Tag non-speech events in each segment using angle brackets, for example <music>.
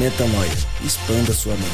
Metanoia. Expanda sua mente.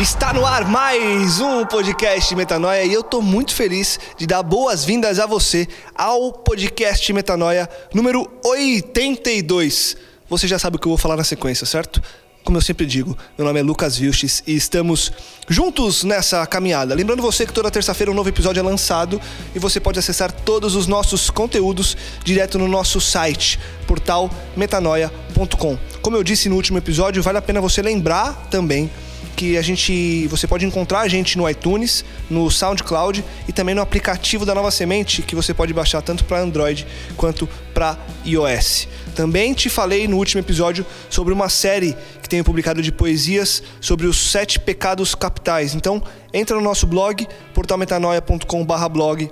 Está no ar mais um podcast Metanoia e eu tô muito feliz de dar boas-vindas a você ao podcast Metanoia número 82. Você já sabe o que eu vou falar na sequência, certo? Como eu sempre digo, meu nome é Lucas Vilches e estamos juntos nessa caminhada. Lembrando você que toda terça-feira um novo episódio é lançado e você pode acessar todos os nossos conteúdos direto no nosso site, portal metanoia.com. Como eu disse no último episódio, vale a pena você lembrar também que a gente, você pode encontrar a gente no iTunes, no SoundCloud e também no aplicativo da Nova Semente que você pode baixar tanto para Android quanto para iOS. Também te falei no último episódio sobre uma série que tenho publicado de poesias sobre os sete pecados capitais. Então, entra no nosso blog, portalmetanoia.com/blog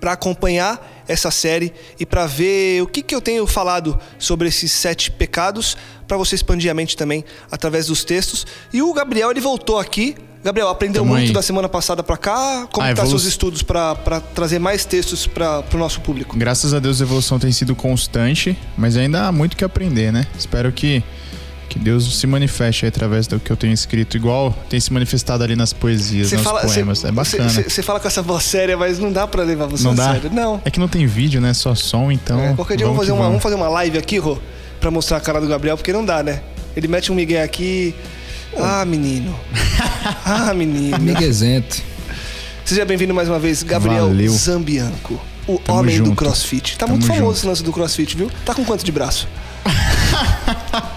para acompanhar essa série e para ver o que, que eu tenho falado sobre esses sete pecados, para você expandir a mente também através dos textos. E o Gabriel, ele voltou aqui. Gabriel, aprendeu Tamo muito aí. da semana passada para cá. Como A estão evolu- seus estudos para trazer mais textos para o nosso público? Graças a Deus a evolução tem sido constante, mas ainda há muito que aprender, né? Espero que, que Deus se manifeste aí através do que eu tenho escrito, igual tem se manifestado ali nas poesias, nos poemas. você- é bacana. você- fala com essa voz séria, mas não dá para levar você não a dá? sério. Não. É que não tem vídeo, né? Só som, então. É, qualquer dia vamos fazer, uma, vamos fazer uma live aqui, Rô, pra mostrar a cara do Gabriel, porque não dá, né? Ele mete um migué aqui. Ah, menino. <laughs> Ah, menino. Miguezento. Seja bem-vindo mais uma vez, Gabriel Valeu. Zambianco, o Tamo homem do junto. crossfit. Tá Tamo muito famoso junto. esse lance do crossfit, viu? Tá com quanto de braço? <laughs>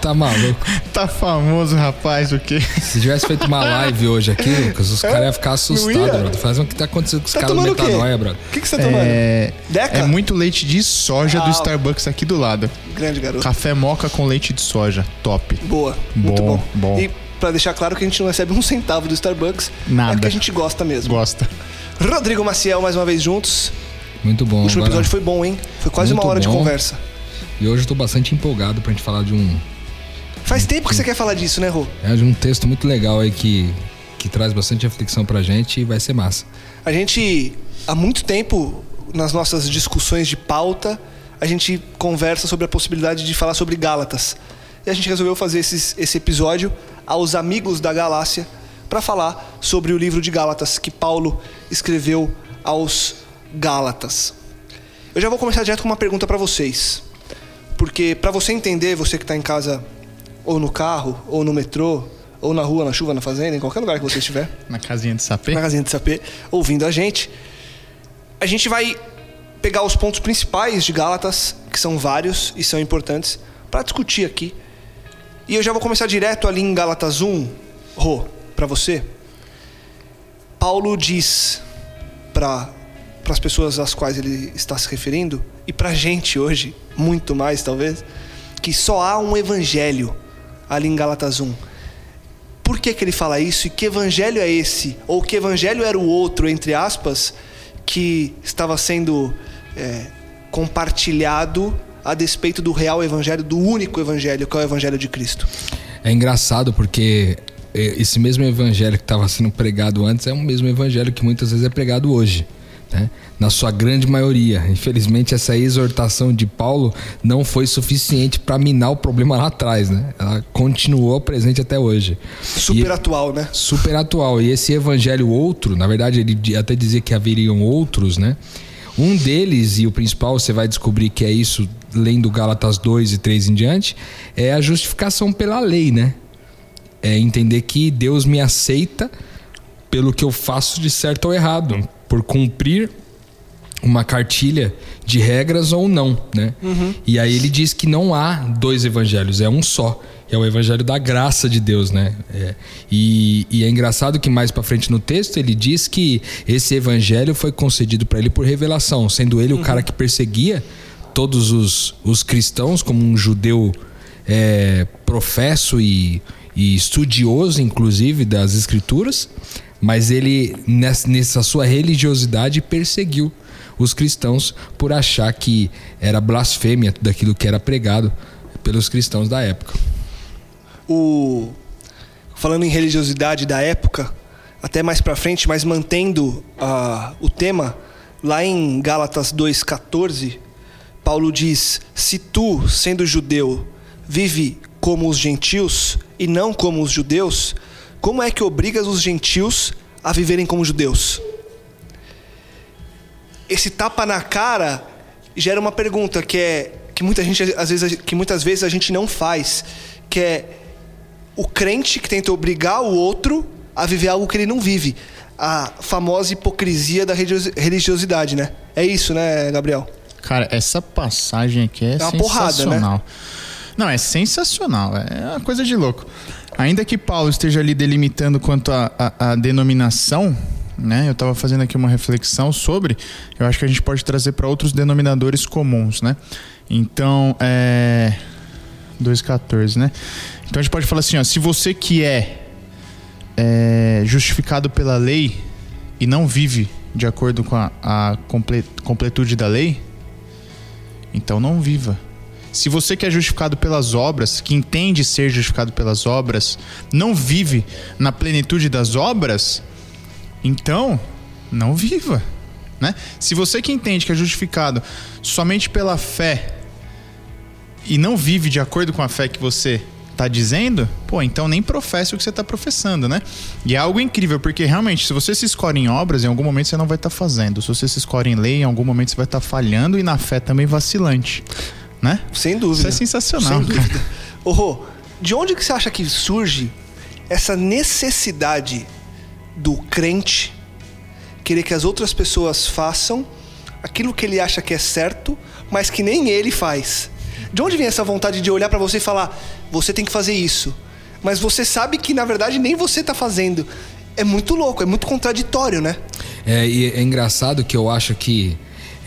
Tá maluco? Tá famoso, rapaz, o quê? Se tivesse feito uma live hoje aqui, Lucas, os caras iam ficar assustados, brother. Faz o que tá acontecendo com os Tá caras do o metanoia, brother. O que, que você tá tomando? É, Deca? é muito leite de soja Ah. do Starbucks aqui do lado. Grande garoto. Café moca com leite de soja. Top. Boa, muito Bom, bom. bom. E pra deixar claro que a gente não recebe um centavo do Starbucks, Nada. é porque a gente gosta mesmo. Gosta. Rodrigo Maciel, mais uma vez juntos. Muito bom. O último Agora- episódio foi bom, hein? Foi quase Muito uma hora de bom. conversa. E hoje eu tô bastante empolgado pra gente falar de um, Faz tempo que você quer falar disso, né, Rô? é, um texto muito legal aí que, que traz bastante reflexão pra gente e vai ser massa. A gente, há muito tempo, nas nossas discussões de pauta, a gente conversa sobre a possibilidade de falar sobre Gálatas. E a gente resolveu fazer esses- esse episódio aos amigos da Galácia para falar sobre o livro de Gálatas que Paulo escreveu aos Gálatas. Eu já vou começar direto com uma pergunta para vocês. Porque para você entender, você que está em casa ou no carro, ou no metrô, ou na rua, na chuva, na fazenda, em qualquer lugar que você estiver, <laughs> Na casinha de sapê. na casinha de sapê, ouvindo a gente. A gente vai pegar os pontos principais de Gálatas, que são vários e são importantes, para discutir aqui. E eu já vou começar direto ali em Gálatas 1, Rô, para você. Paulo diz para as pessoas às quais ele está se referindo, e para a gente hoje, muito mais talvez, que só há um evangelho ali em Gálatas 1. Por que, que ele fala isso e que evangelho é esse? Ou que evangelho era o outro, entre aspas, que estava sendo é, compartilhado a despeito do real evangelho, do único evangelho, que é o evangelho de Cristo? É engraçado porque eh, esse mesmo evangelho que estava sendo pregado antes é o mesmo evangelho que muitas vezes é pregado hoje. Né? Na sua grande maioria. Infelizmente, essa exortação de Paulo não foi suficiente para minar o problema lá atrás. Né? Ela continuou presente até hoje. Super E- atual, né? super atual. E esse evangelho outro, na verdade, ele até dizia que haveriam outros, né? Um deles, e o principal, você vai descobrir que é isso, lendo Gálatas 2 e 3 em diante, é a justificação pela lei, né? é entender que Deus me aceita pelo que eu faço de certo ou errado, por cumprir uma cartilha de regras ou não, né? E aí ele diz que não há dois evangelhos, é um só. É o evangelho da graça de Deus, né? É. E, e é engraçado que mais pra frente no texto ele diz que esse evangelho foi concedido para ele por revelação, sendo ele o cara que perseguia todos os, os cristãos como um judeu é, professo e, e estudioso, inclusive, das escrituras, mas ele, nessa, sua religiosidade, perseguiu os cristãos por achar que era blasfêmia tudo aquilo que era pregado pelos cristãos da época. o falando em religiosidade da época, até mais pra frente, mas mantendo ah, o tema, lá em Gálatas 2:14, Paulo diz: "Se tu, sendo judeu, vive como os gentios e não como os judeus, como é que obrigas os gentios a viverem como judeus?" Esse tapa na cara gera uma pergunta que é que muita gente às vezes que muitas vezes a gente não faz, que é o crente que tenta obrigar o outro a viver algo que ele não vive. A famosa hipocrisia da religiosi- religiosidade, né? É isso, né, Gabriel? Cara, essa passagem aqui é, É uma porrada, né? sensacional. Não, é sensacional. É uma coisa de louco. Ainda que Paulo esteja ali delimitando quanto à denominação, né? Eu estava fazendo aqui uma reflexão sobre. Eu acho que a gente pode trazer para outros denominadores comuns, né? Então, é. 2,14, né? Então a gente pode falar assim: ó, se você que é, é justificado pela lei e não vive de acordo com a, a comple- completude da lei, então não viva. Se você que é justificado pelas obras, que entende ser justificado pelas obras, não vive na plenitude das obras, então não viva. Né? Se você que entende que é justificado somente pela fé e não vive de acordo com a fé que você está dizendo, pô, então nem professe o que você está professando, né? E é algo incrível, porque realmente, se você se escolhe em obras, em algum momento você não vai estar fazendo. Se você se escolhe em lei, em algum momento você vai estar falhando e na fé também vacilante, né? Sem dúvida. Isso é sensacional, Sem dúvida. Ô, Rô, de onde que você acha que surge essa necessidade do crente querer que as outras pessoas façam aquilo que ele acha que é certo, mas que nem ele faz? De onde vem essa vontade de olhar pra você e falar, você tem que fazer isso, mas você sabe que na verdade nem você tá fazendo? É muito louco, é muito contraditório, né? É, e é engraçado que eu acho que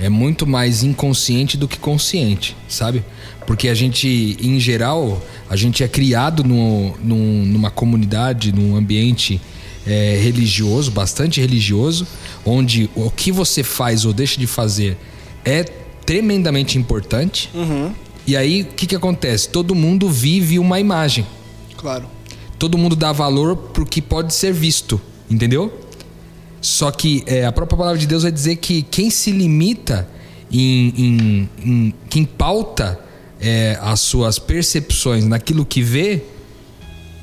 é muito mais inconsciente do que consciente, sabe? Porque a gente, em geral, a gente é criado no, num- numa comunidade, num ambiente é, religioso, bastante religioso, onde o que você faz ou deixa de fazer é tremendamente importante. E aí, o que, que acontece? Todo mundo vive uma imagem Claro. todo mundo dá valor pro que pode ser visto, entendeu? Só que é, a própria palavra de Deus vai dizer que quem se limita em, em- em- quem pauta é, as suas percepções naquilo que vê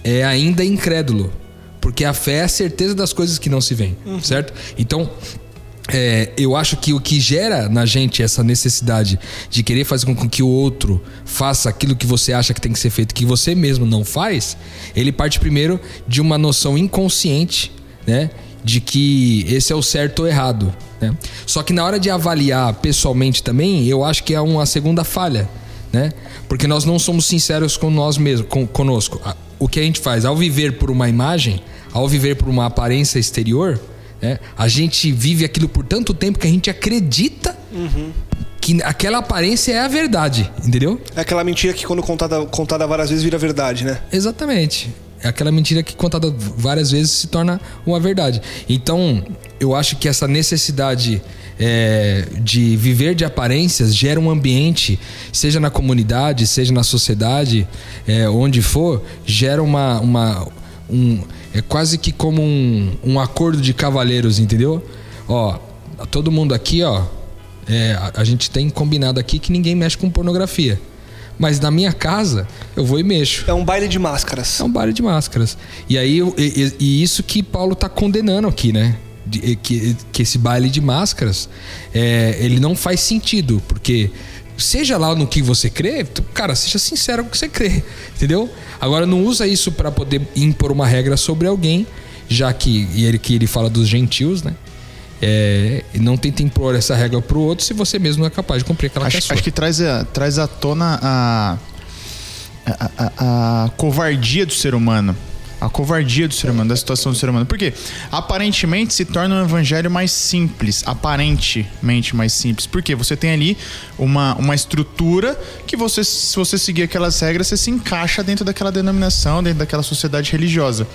é ainda incrédulo, porque a fé é a certeza das coisas que não se veem, certo? Então é, eu acho que o que gera na gente essa necessidade de querer fazer com que o outro faça aquilo que você acha que tem que ser feito, que você mesmo não faz, ele parte primeiro de uma noção inconsciente, né? De que esse é o certo ou errado. Né? Só que na hora de avaliar pessoalmente também, eu acho que é uma segunda falha, né? Porque nós não somos sinceros com nós mesmos, com, conosco. O que a gente faz ao viver por uma imagem, ao viver por uma aparência exterior, né? A gente vive aquilo por tanto tempo que a gente acredita que aquela aparência é a verdade, entendeu? É aquela mentira que quando contada, contada várias vezes vira verdade, né? Exatamente. É aquela mentira que contada várias vezes se torna uma verdade. Então, eu acho que essa necessidade é, de viver de aparências gera um ambiente, seja na comunidade, seja na sociedade, é, onde for, gera uma. uma um, é quase que como um, um acordo de cavaleiros, entendeu? Ó, todo mundo aqui, ó, é, a, a gente tem combinado aqui que ninguém mexe com pornografia. Mas na minha casa, eu vou e mexo. É um baile de máscaras. É um baile de máscaras. E aí, e, e- isso que Paulo tá condenando aqui, né? De- que, que esse baile de máscaras, é, ele não faz sentido, porque seja lá no que você crê, cara, seja sincero com o que você crê, <laughs> entendeu? Agora não usa isso para poder impor uma regra sobre alguém, já que e ele que ele fala dos gentios, né? É, e não tenta impor essa regra pro outro se você mesmo não é capaz de cumprir aquela que é Acho, acho que traz, a, traz à tona a, a, a- a covardia do ser humano. A covardia do ser humano, da situação do ser humano. Porque aparentemente se torna um evangelho mais simples. Aparentemente mais simples. Porque você tem ali uma, uma estrutura que você, se você seguir aquelas regras, você se encaixa dentro daquela denominação, dentro daquela sociedade religiosa.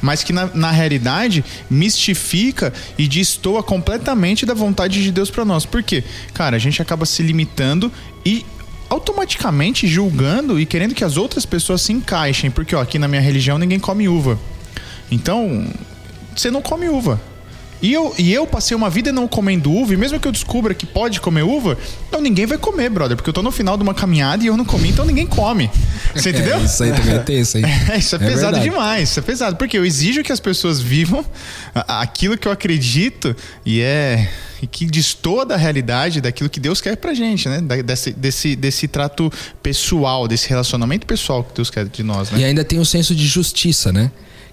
Mas que na, na realidade mistifica e destoa completamente da vontade de Deus para nós. Por quê? Cara, a gente acaba se limitando e automaticamente julgando e querendo que as outras pessoas se encaixem, porque ó, aqui na minha religião ninguém come uva. Então, você não come uva. E eu, e eu passei uma vida não comendo uva, e mesmo que eu descubra que pode comer uva, então ninguém vai comer, brother, porque eu tô no final de uma caminhada e eu não comi, então ninguém come. Você <laughs> entendeu? É, isso aí também é tenso, hein? <laughs> É, isso é, pesado verdade. demais, isso é pesado, porque eu exijo que as pessoas vivam aquilo que eu acredito e é e que destoa da realidade daquilo que Deus quer pra gente, né? Desse, desse, desse trato pessoal, desse relacionamento pessoal que Deus quer de nós, E né? ainda tem o senso de justiça, né?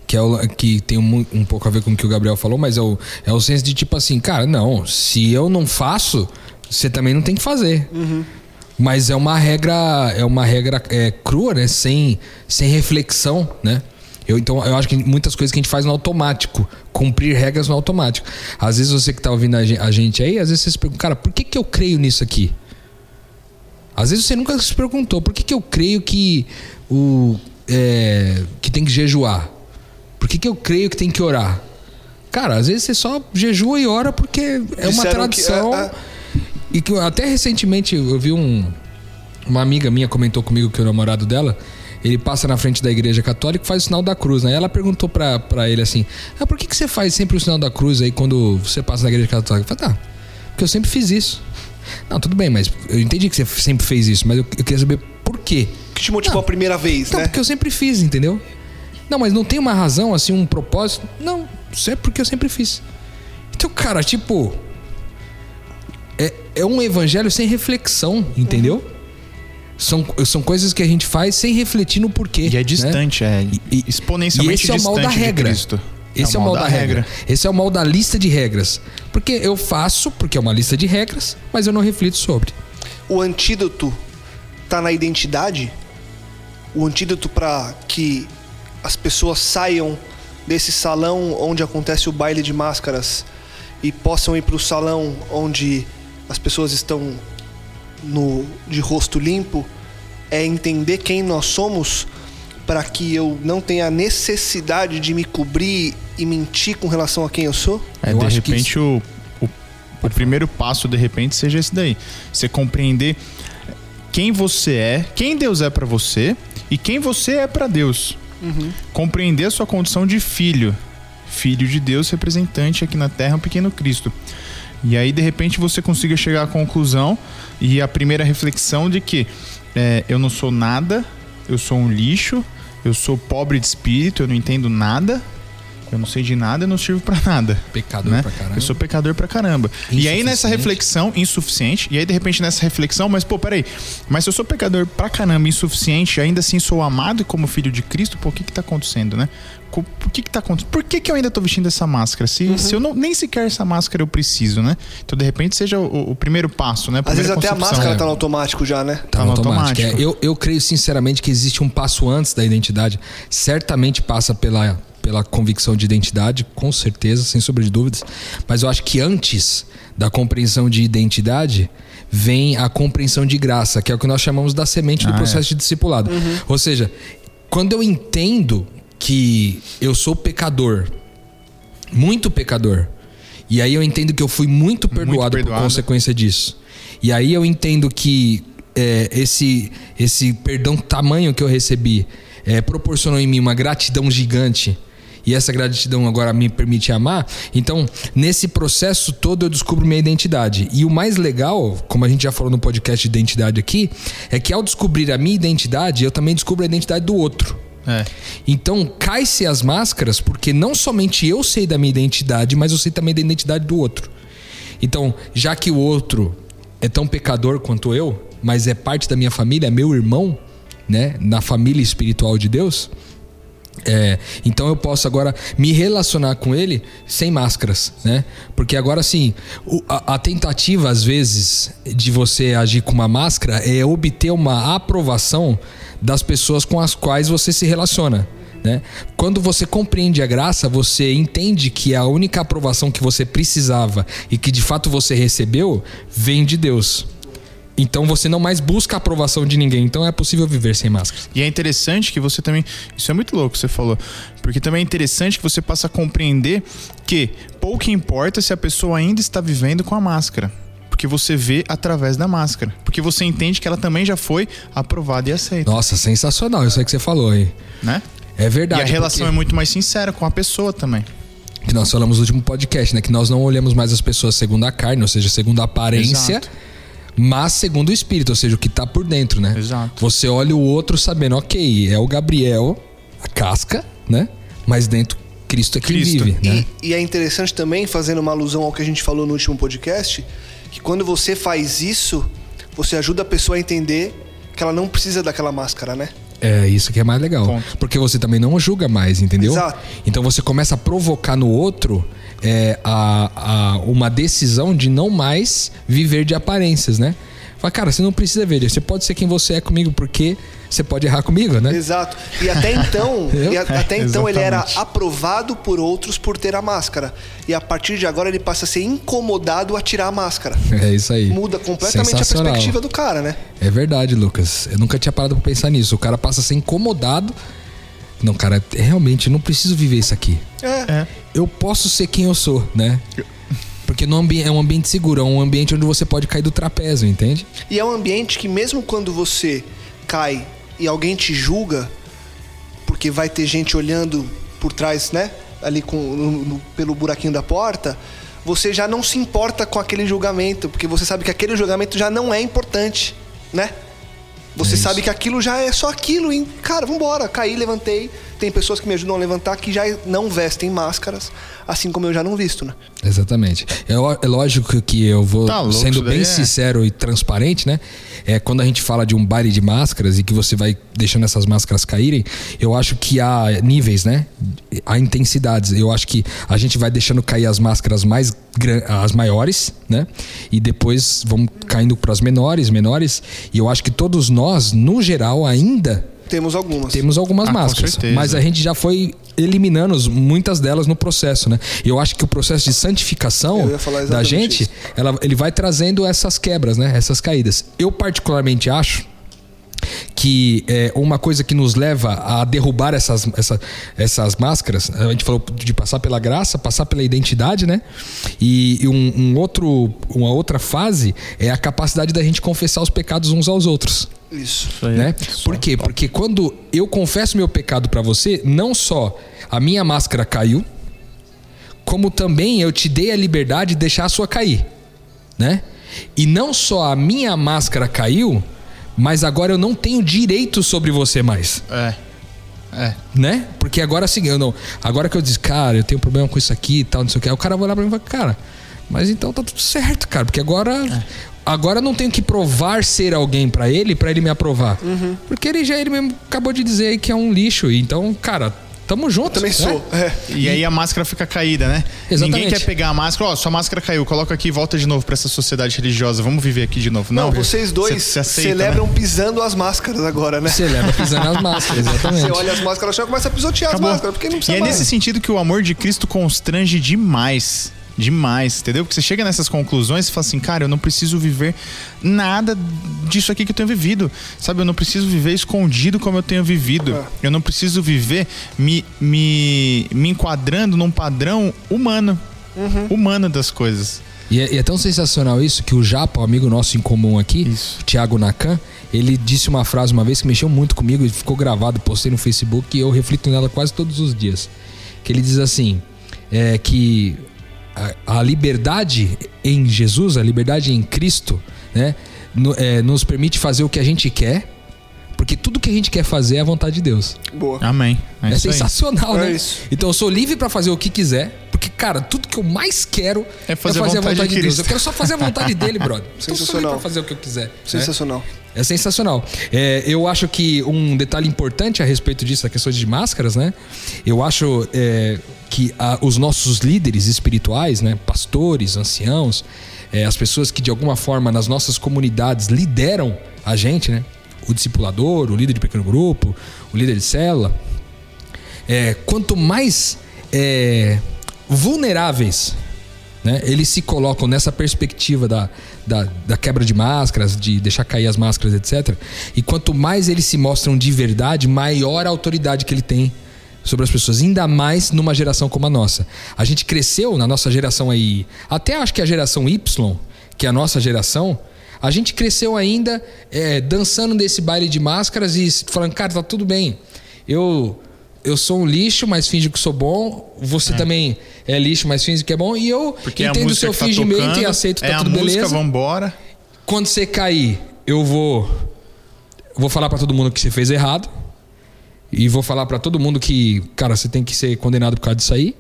Que, é o, que tem um, um pouco a ver com o que o Gabriel falou, mas é o, é o senso de tipo assim, cara, não, se eu não faço, você também não tem que fazer. Mas é uma regra, é uma regra é, crua, né? Sem, sem reflexão, né? Eu, então, eu acho que muitas coisas que a gente faz no automático, cumprir regras no automático. Às vezes você que tá ouvindo a gente aí, às vezes você se pergunta, cara, por que, que eu creio nisso aqui? Às vezes você nunca se perguntou por que, que eu creio que o é, que tem que jejuar? Por que, que eu creio que tem que orar? Cara, às vezes você só jejua e ora porque é uma Disseram que- tradição. é, é. E que até recentemente eu vi um uma amiga minha comentou comigo que o namorado dela ele passa na frente da igreja católica e faz o sinal da cruz, né? Ela perguntou pra, pra ele assim: ah, por que, que você faz sempre o sinal da cruz aí quando você passa na igreja católica? Eu falei, tá, porque eu sempre fiz isso. Não, tudo bem, mas eu entendi que você sempre fez isso, mas eu, eu queria saber por quê. O que te motivou a primeira vez, Não, né? porque eu sempre fiz, entendeu? Não, mas não tem uma razão, assim, um propósito. Não, isso é porque eu sempre fiz. Então, cara, tipo. É, é um evangelho sem reflexão, entendeu? São, são coisas que a gente faz sem refletir no porquê. E é né? distante, é E- exponencialmente e esse é o mal da regra. de Cristo. Esse é o mal da regra. Esse é o mal da lista de regras. Porque eu faço, porque é uma lista de regras, mas eu não reflito sobre. O antídoto tá na identidade? O antídoto para que as pessoas saiam desse salão onde acontece o baile de máscaras e possam ir para o salão onde as pessoas estão no de rosto limpo é entender quem nós somos para que eu não tenha a necessidade de me cobrir e mentir com relação a quem eu sou? É, Eu de acho que repente o, o, o primeiro passo de repente seja esse daí. Você compreender quem você é, quem Deus é pra você e quem você é pra Deus. Compreender a sua condição de filho, filho de Deus, representante aqui na Terra, um pequeno Cristo. E aí de repente você consiga chegar à conclusão e a primeira reflexão de que é, eu não sou nada, eu sou um lixo, eu sou pobre de espírito, eu não entendo nada, eu não sei de nada, eu não sirvo pra nada Pecador né? pra caramba. Eu sou pecador pra caramba. E aí nessa reflexão, insuficiente, e aí de repente nessa reflexão, mas pô, peraí, mas se eu sou pecador pra caramba, insuficiente, ainda assim sou amado como filho de Cristo, pô, o que que tá acontecendo, né? Por que que tá acontecendo? Por que que eu ainda tô vestindo essa máscara? Se, Uhum. se eu não, nem sequer essa máscara eu preciso, né? Então de repente seja o, o primeiro passo, né? Às vezes até a máscara É. tá no automático já, né? Tá Tá no no automático. automático. É, eu, eu creio sinceramente que existe um passo antes da identidade. Certamente passa pela, pela convicção de identidade, com certeza, sem sombra de dúvidas. Mas eu acho que antes da compreensão de identidade vem a compreensão de graça, que é o que nós chamamos da semente do Ah, processo de discipulado. Ou seja, quando eu entendo que eu sou pecador, muito pecador, e aí eu entendo que eu fui muito perdoado, por perdoado. consequência disso. E aí eu entendo que é, esse, esse perdão tamanho que eu recebi é, proporcionou em mim uma gratidão gigante. E essa gratidão agora me permite amar. Então, nesse processo todo, eu descubro minha identidade. E o mais legal, como a gente já falou no podcast de identidade aqui, é que ao descobrir a minha identidade, eu também descubro a identidade do outro. É. Então, cai-se as máscaras, porque não somente eu sei da minha identidade, mas eu sei também da identidade do outro. Então, já que o outro é tão pecador quanto eu, mas é parte da minha família, é meu irmão, né? Na família espiritual de Deus. É, então eu posso agora me relacionar com ele sem máscaras, né? Porque agora sim, a, a tentativa às vezes de você agir com uma máscara é obter uma aprovação das pessoas com as quais você se relaciona. Né? Quando você compreende a graça, você entende que a única aprovação que você precisava e que de fato você recebeu vem de Deus. Então você não mais busca a aprovação de ninguém. Então é possível viver sem máscara. E é interessante que você também. Isso é muito louco, você falou. Porque também é interessante que você passa a compreender que pouco importa se a pessoa ainda está vivendo com a máscara. Porque você vê através da máscara. Porque você entende que ela também já foi aprovada e aceita. Nossa, sensacional isso aí que você falou aí. Né? É verdade. e a relação porque- é muito mais sincera com a pessoa também. que nós falamos no último podcast, né? Que nós não olhamos mais as pessoas segundo a carne, ou seja, segundo a aparência, Exato. Mas segundo o espírito, ou seja, o que tá por dentro, né? Exato. Você olha o outro sabendo, ok, é o Gabriel, a casca, né? Mas dentro Cristo é quem Cristo. vive, né? E, e é interessante também, fazendo uma alusão ao que a gente falou no último podcast, que quando você faz isso, você ajuda a pessoa a entender que ela não precisa daquela máscara, né? É isso que é mais legal. Ponto. Porque você também não julga mais, entendeu? Exato. Então você começa a provocar no outro é, a, a- uma decisão de não mais viver de aparências, né? Fala, cara, você não precisa ver, você pode ser quem você é comigo, porque você pode errar comigo, né? Exato. E até então, <laughs> e a- até <laughs> então ele era aprovado por outros por ter a máscara. E a partir de agora ele passa a ser incomodado a tirar a máscara. <laughs> É isso aí. Muda completamente a perspectiva do cara, né? É verdade, Lucas. Eu nunca tinha parado pra pensar nisso. O cara passa a ser incomodado. Não, cara, realmente, eu não preciso viver isso aqui. É. É. Eu posso ser quem eu sou, né? Porque no ambi- é um ambiente seguro, é um ambiente onde você pode cair do trapézio, entende? E é um ambiente que mesmo quando você cai e alguém te julga, porque vai ter gente olhando por trás, né? Ali com, no- no- pelo buraquinho da porta, você já não se importa com aquele julgamento, porque você sabe que aquele julgamento já não é importante, né? Você É sabe que aquilo já é só aquilo, e, cara, vambora, caí, levantei. Tem pessoas que me ajudam a levantar que já não vestem máscaras, assim como eu já não visto, né? Exatamente. É, é lógico que eu vou Tá louco, sendo bem é- sincero e transparente, né? É quando a gente fala de um baile de máscaras e que você vai deixando essas máscaras caírem, eu acho que há níveis, né? Há intensidades. Eu acho que a gente vai deixando cair as máscaras mais as maiores, né? E depois vamos caindo para as menores, menores. E eu acho que todos nós, no geral, ainda Temos algumas. temos algumas Ah, máscaras, mas a gente já foi eliminando muitas delas no processo, né? E eu acho que o processo de santificação da gente, ela, ele vai trazendo essas quebras, né? Essas caídas. Eu particularmente acho que é uma coisa que nos leva a derrubar essas, essa- essas máscaras, a gente falou de passar pela graça, passar pela identidade, né? E, e um, um outro, uma outra fase é a capacidade da gente confessar os pecados uns aos outros Isso. né? Por quê? Porque quando eu confesso meu pecado pra você, não só a minha máscara caiu, como também eu te dei a liberdade de deixar a sua cair, né? E não só a minha máscara caiu, mas agora eu não tenho direito sobre você mais, É. É. né? Porque agora assim, eu não, agora que eu disse, cara, eu tenho problema com isso aqui e tal, não sei o que, aí o cara vai olhar pra mim e vai, cara, mas então tá tudo certo, cara, porque agora agora eu não tenho que provar ser alguém pra ele pra ele me aprovar. Porque ele já ele mesmo acabou de dizer aí que é um lixo, e então, cara, tamo junto. Também né? sou. É. E aí a máscara fica caída, né? Exatamente. Ninguém quer pegar a máscara, ó, sua máscara caiu, coloca aqui e volta de novo pra essa sociedade religiosa. Vamos viver aqui de novo. Não, Não, vocês dois cê- cê aceita, celebram né? pisando as máscaras agora, né? Você leva pisando as máscaras, <laughs> exatamente. Você olha as máscaras e começa a pisotear Acabou. as máscaras, porque não precisa e é mais. nesse sentido que o amor de Cristo constrange demais. Demais, entendeu? Porque você chega nessas conclusões e fala assim, cara, eu não preciso viver nada disso aqui que eu tenho vivido. Sabe, eu não preciso viver escondido como eu tenho vivido. É. Eu não preciso viver me, me, me enquadrando num padrão humano. Uhum. Humano das coisas. E é, e é tão sensacional isso que o Japa, um amigo nosso em comum aqui, Isso. Thiago Nakan, ele disse uma frase uma vez que mexeu muito comigo e ficou gravado, postei no Facebook e eu reflito nela quase todos os dias. Que ele diz assim: é que a, a liberdade em Jesus, a liberdade em Cristo, né, no- é, nos permite fazer o que a gente quer, porque tudo que a gente quer fazer é a vontade de Deus. Boa. Amém. É, É, isso aí. sensacional, É né? isso. Então eu sou livre pra fazer o que quiser, porque Cara, tudo que eu mais quero É fazer a vontade de Deus. Cristo. Eu quero só fazer a vontade dele, <laughs> brother. Aí Sensacional. pra fazer o que eu quiser. né? Sensacional. É sensacional. É, eu acho que um detalhe importante a respeito disso, a questão de máscaras, né? Eu acho é, que a- os nossos líderes espirituais, né? Pastores, anciãos, é, as pessoas que de alguma forma nas nossas comunidades lideram a gente, né? O discipulador, o líder de pequeno grupo, o líder de célula. É, quanto mais é, vulneráveis né? Eles se colocam nessa perspectiva da, da, da quebra de máscaras, de deixar cair as máscaras, etc. E quanto mais eles se mostram de verdade, maior a autoridade que ele tem sobre as pessoas, ainda mais numa geração como a nossa. A gente cresceu na nossa geração aí, até acho que a geração Y, que é a nossa geração, a gente cresceu ainda é, dançando nesse baile de máscaras e falando, cara, tá tudo bem. Eu eu sou um lixo, mas finjo que sou bom. Você também é lixo, mas finge que é bom. E eu Porque a entendo o seu tá fingimento tocando, e aceito que é tá a tudo música, beleza. vambora. Quando você cair, eu vou vou falar pra todo mundo que você fez errado. E vou falar pra todo mundo que, cara, você tem que ser condenado por causa disso aí,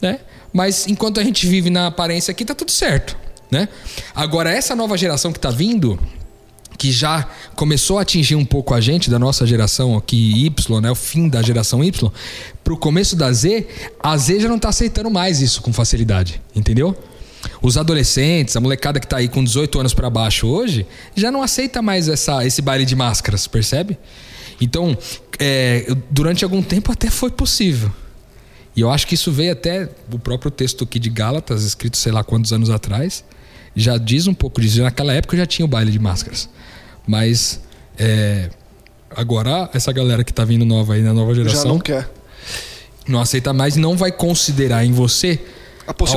né? Mas enquanto a gente vive na aparência aqui, tá tudo certo, né? Agora essa nova geração que tá vindo, que já começou a atingir um pouco a gente da nossa geração aqui Y, né, o fim da geração Y, pro começo da Z, a Z já não tá aceitando mais isso com facilidade, entendeu? Os adolescentes, a molecada que tá aí com 18 anos pra baixo hoje, já não aceita mais essa, esse baile de máscaras, percebe? Então, é, eu- durante algum tempo até foi possível. E eu acho que isso veio até o próprio texto aqui de Gálatas, escrito sei lá quantos anos atrás, já diz um pouco disso. Naquela época já tinha o baile de máscaras. Mas é, agora essa galera que tá vindo nova aí na nova Já geração não não, quer. aceita mais e não vai considerar em você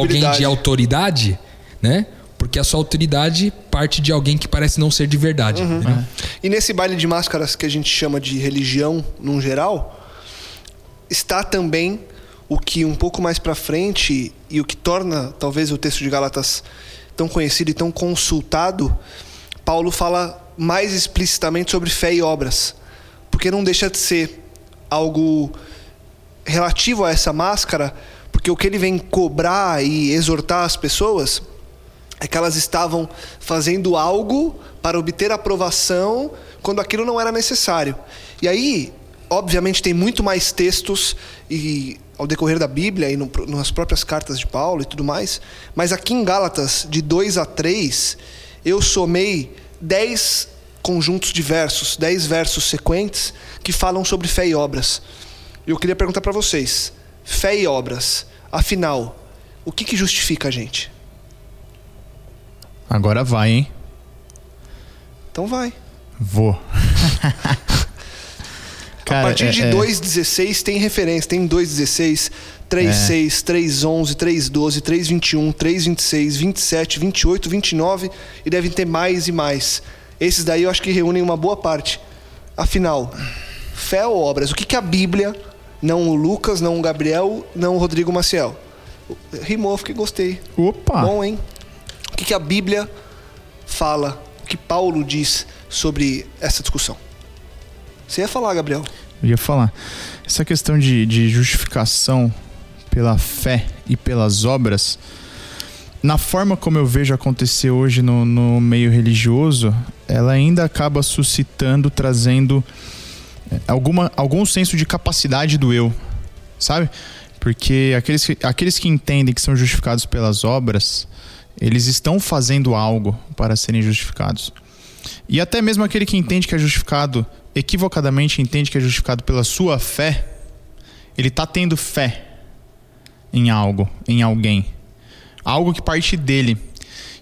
alguém de autoridade, né? Porque a sua autoridade parte de alguém que parece não ser de verdade. Uhum. né? E nesse baile de máscaras que a gente chama de religião, num geral, está também o que um pouco mais pra frente e o que torna talvez o texto de Gálatas tão conhecido e tão consultado, Paulo fala mais explicitamente sobre fé e obras, porque não deixa de ser algo relativo a essa máscara, porque o que ele vem cobrar e exortar as pessoas é que elas estavam fazendo algo para obter aprovação quando aquilo não era necessário. E aí, obviamente, tem muito mais textos e ao decorrer da Bíblia e no, nas próprias cartas de Paulo e tudo mais, mas aqui em Gálatas, de 2 a 3, eu somei 10 conjuntos de versos, 10 versos sequentes que falam sobre fé e obras. Eu queria perguntar para vocês, fé e obras, afinal, o que, que justifica a gente? Agora vai, hein? Então vai. Vou. <laughs> a partir é- de é- 2,16 tem referência. Tem 2,16, 3,6, 3,11, 3,12, 3,21, 3,26, 27, 28, 29 e devem ter mais e mais. Esses daí eu acho que reúnem uma boa parte. Afinal, fé ou obras? O que, que a Bíblia, não o Lucas, não o Gabriel, não o Rodrigo Maciel? Rimou, fiquei gostei. Opa! Bom, hein? Que, que a Bíblia fala, o que Paulo diz sobre essa discussão? Você ia falar, Gabriel. Eu ia falar. Essa questão de, de justificação pela fé e pelas obras, na forma como eu vejo acontecer hoje no, no meio religioso, ela ainda acaba suscitando, trazendo eh, alguma, algum senso de capacidade do eu, sabe? Porque aqueles que, aqueles que entendem que são justificados pelas obras, eles estão fazendo algo para serem justificados. E até mesmo aquele que entende que é justificado, equivocadamente entende que é justificado pela sua fé, ele está tendo fé em algo, em alguém. Algo que parte dele.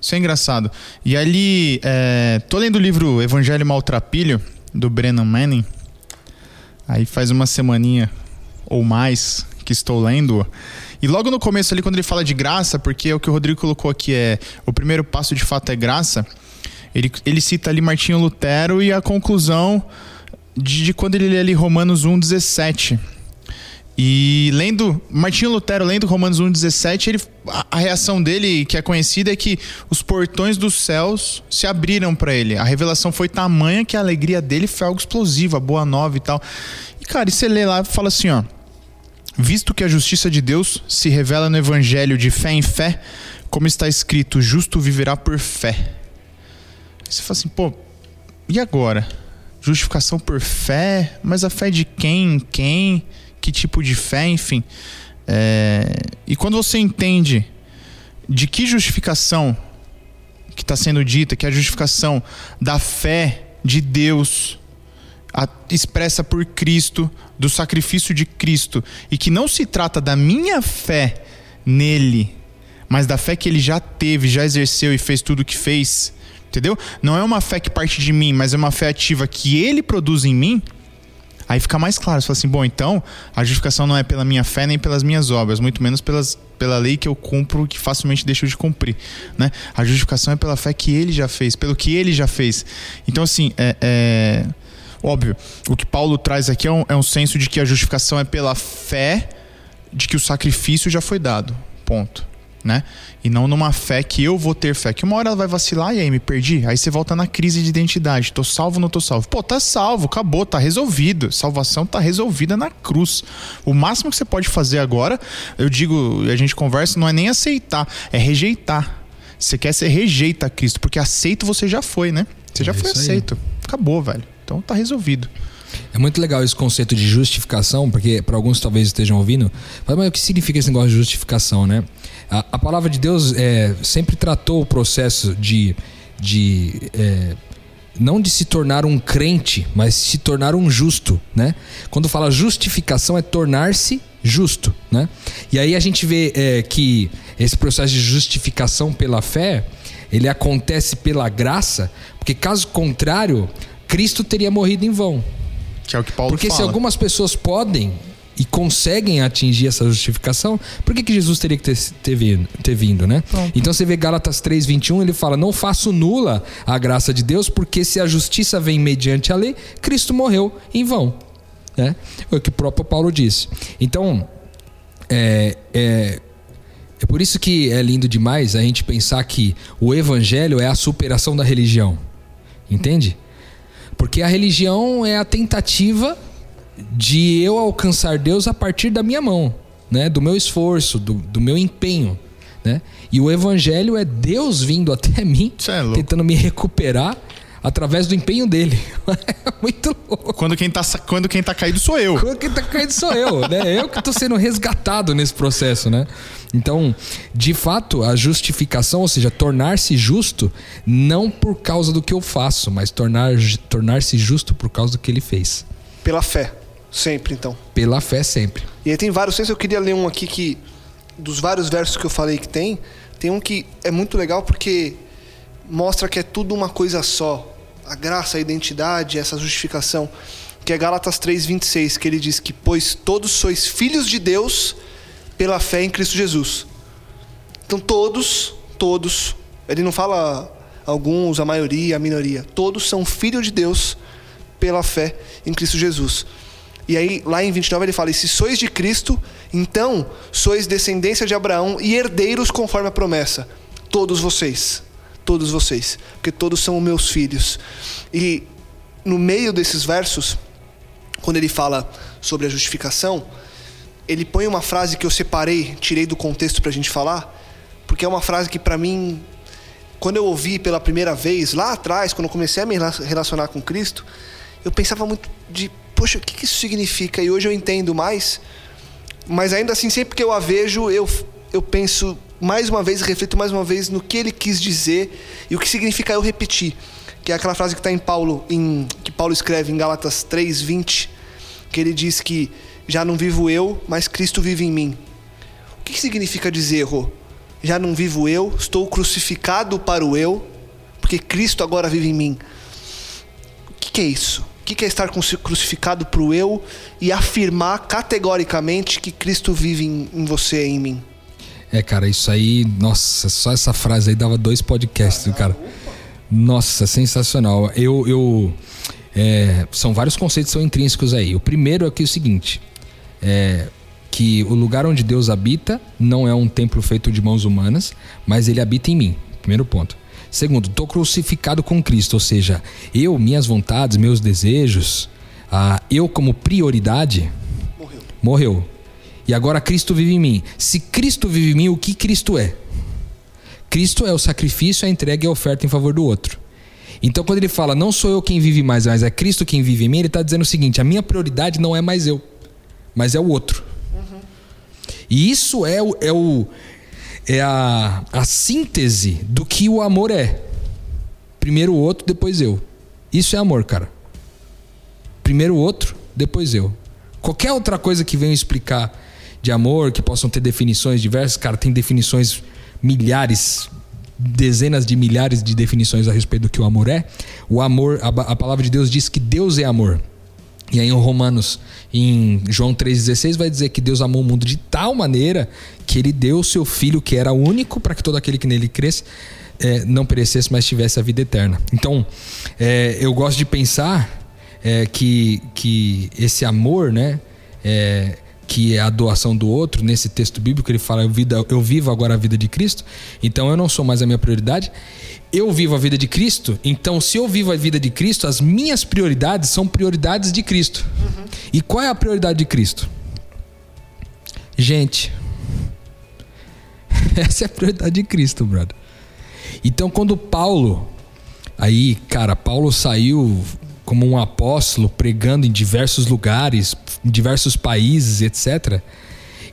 Isso é engraçado. E ali, é, tô lendo o livro Evangelho Maltrapilho, do Brennan Manning. Aí faz uma semaninha ou mais que estou lendo. E logo no começo ali, quando ele fala de graça, porque o que o Rodrigo colocou aqui é o primeiro passo de fato é graça, ele, ele cita ali Martinho Lutero e a conclusão de, de quando ele lê ali Romanos 1,17. E lendo, Martinho Lutero lendo Romanos 1,17, ele, a, a reação dele, que é conhecida, é que os portões dos céus se abriram para ele. A revelação foi tamanha que a alegria dele foi algo explosivo, a boa nova e tal. E cara, e você lê lá e fala assim, ó. Visto que a justiça de Deus se revela no evangelho de fé em fé, como está escrito, justo viverá por fé. Você fala assim, pô, e agora? Justificação por fé? Mas a fé de quem? Quem? Que tipo de fé? Enfim. É... E quando você entende de que justificação que está sendo dita, que é a justificação da fé de Deus a, expressa por Cristo, do sacrifício de Cristo, e que não se trata da minha fé nele, mas da fé que ele já teve, já exerceu e fez tudo o que fez, entendeu? Não é uma fé que parte de mim, mas é uma fé ativa que ele produz em mim. Aí fica mais claro, você fala assim, bom, então a justificação não é pela minha fé nem pelas minhas obras, muito menos pelas, pela lei que eu cumpro que facilmente deixo de cumprir, né? A justificação é pela fé que ele já fez, pelo que ele já fez. Então, assim, é, é Óbvio, o que Paulo traz aqui é um, é um senso de que a justificação é pela fé de que o sacrifício já foi dado. Ponto. Né? E não numa fé que eu vou ter fé. Que uma hora ela vai vacilar e aí me perdi. Aí você volta na crise de identidade. Tô salvo ou não tô salvo? Pô, tá salvo, acabou, tá resolvido. Salvação tá resolvida na cruz. O máximo que você pode fazer agora, eu digo, a gente conversa, não é nem aceitar, é rejeitar. Você quer ser rejeita Cristo, porque aceito você já foi, né? Você já é foi aceito. Acabou, velho. Então tá resolvido. É muito legal esse conceito de justificação, porque para alguns talvez estejam ouvindo, mas o que significa esse negócio de justificação, né? A, a palavra de Deus é, sempre tratou o processo de, de é, não de se tornar um crente, mas se tornar um justo, né? Quando fala justificação é tornar-se justo, né? E aí a gente vê é, que esse processo de justificação pela fé ele acontece pela graça, porque caso contrário Cristo teria morrido em vão. Que é o que Paulo Porque fala. se algumas pessoas podem e conseguem atingir essa justificação, por que, que Jesus teria que ter, ter, vindo, ter vindo, né? Pronto. Então você vê Gálatas 3:21, ele fala: "Não faço nula a graça de Deus, porque se a justiça vem mediante a lei, Cristo morreu em vão." Né? É o que o próprio Paulo diz. Então, é, é, é por isso que é lindo demais a gente pensar que o evangelho é a superação da religião. Entende? Porque a religião é a tentativa de eu alcançar Deus a partir da minha mão, né? do meu esforço, do, do meu empenho. Né? E o evangelho é Deus vindo até <laughs> mim, é tentando me recuperar através do empenho dele. <laughs> É muito louco. Quando quem, tá, quando quem tá caído sou eu. Quando quem tá caído sou eu, né? Eu que tô sendo resgatado nesse processo, né? Então, de fato, a justificação, ou seja, tornar-se justo, não por causa do que eu faço, mas tornar-se tornar justo por causa do que ele fez. Pela fé, sempre então. Pela fé, sempre. E aí tem vários textos, eu queria ler um aqui que, dos vários versos que eu falei que tem, tem um que é muito legal porque mostra que é tudo uma coisa só a graça, a identidade, essa justificação, que é Gálatas 3:26, que ele diz que pois todos sois filhos de Deus pela fé em Cristo Jesus. Então todos, todos, ele não fala alguns, a maioria, a minoria, todos são filhos de Deus pela fé em Cristo Jesus. E aí, lá em 29 ele fala: E se sois de Cristo, então sois descendência de Abraão e herdeiros conforme a promessa. Todos vocês todos vocês, porque todos são meus filhos. E no meio desses versos, quando ele fala sobre a justificação, ele põe uma frase que eu separei, tirei do contexto para a gente falar, porque é uma frase que para mim, quando eu ouvi pela primeira vez, lá atrás, quando eu comecei a me relacionar com Cristo, eu pensava muito de, poxa, o que isso significa? E hoje eu entendo mais, mas ainda assim, sempre que eu a vejo, eu, eu penso mais uma vez, reflito mais uma vez no que ele quis dizer e o que significa eu repetir. Que é aquela frase que está em Paulo, em, que Paulo escreve em Gálatas 3:20, que ele diz que já não vivo eu, mas Cristo vive em mim. O que significa dizer, Rô? Já não vivo eu, estou crucificado para o eu, porque Cristo agora vive em mim. O que é isso? O que é estar crucificado para o eu e afirmar categoricamente que Cristo vive em, você e em mim? É, cara, isso aí, nossa, só essa frase aí dava dois podcasts, cara. Nossa, sensacional. Eu, eu é, são vários conceitos são intrínsecos aí. O primeiro é que é o seguinte, é que o lugar onde Deus habita não é um templo feito de mãos humanas, mas ele habita em mim. Primeiro ponto. Segundo, estou crucificado com Cristo, ou seja, eu, minhas vontades, meus desejos, ah, eu como prioridade, morreu. morreu. E agora Cristo vive em mim. Se Cristo vive em mim, o que Cristo é? Cristo é o sacrifício, a entrega e a oferta em favor do outro. Então, quando ele fala, não sou eu quem vive mais, mas é Cristo quem vive em mim, ele está dizendo o seguinte: a minha prioridade não é mais eu, mas é o outro. Uhum. E isso é, o, é, o, é a, a síntese do que o amor é. Primeiro o outro, depois eu. Isso é amor, cara. Primeiro o outro, depois eu. Qualquer outra coisa que venha explicar de amor, que possam ter definições diversas, cara, tem definições milhares, dezenas de milhares de definições a respeito do que o amor é. O amor, a, a palavra de Deus diz que Deus é amor. E aí em Romanos, em João 3,16, vai dizer que Deus amou o mundo de tal maneira que ele deu o seu filho, que era único, para que todo aquele que nele cresce é, não perecesse, mas tivesse a vida eterna. Então, é, eu gosto de pensar é, que, que esse amor, né? Que é a doação do outro, nesse texto bíblico ele fala: eu, vida, eu vivo agora a vida de Cristo, então eu não sou mais a minha prioridade. Eu vivo a vida de Cristo, então se eu vivo a vida de Cristo, as minhas prioridades são prioridades de Cristo. Uhum. E qual é a prioridade de Cristo? Gente, <laughs> essa é a prioridade de Cristo, brother. Então quando Paulo, aí, cara, Paulo saiu como um apóstolo pregando em diversos lugares, em diversos países, etc.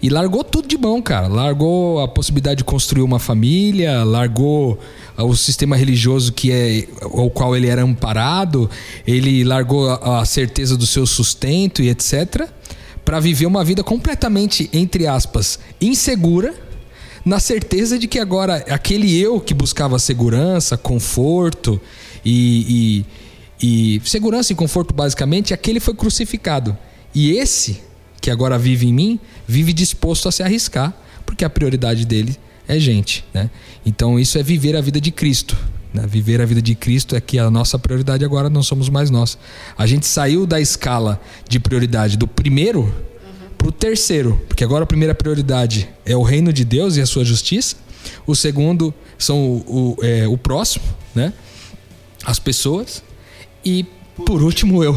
E largou tudo de mão, cara. Largou a possibilidade de construir uma família, largou o sistema religioso que é ao qual ele era amparado, ele largou a, certeza do seu sustento e etc, para viver uma vida completamente entre aspas insegura, na certeza de que agora aquele eu que buscava segurança, conforto e, e e segurança e conforto, basicamente, aquele foi crucificado. E esse, que agora vive em mim, vive disposto a se arriscar, porque a prioridade dele é gente. Né? Então, isso é viver a vida de Cristo. Né? Viver a vida de Cristo é que a nossa prioridade agora não somos mais nós. A gente saiu da escala de prioridade do primeiro para o terceiro, porque agora a primeira prioridade é o reino de Deus e a sua justiça. O segundo são o, o, é, o próximo, né? as pessoas e por último eu,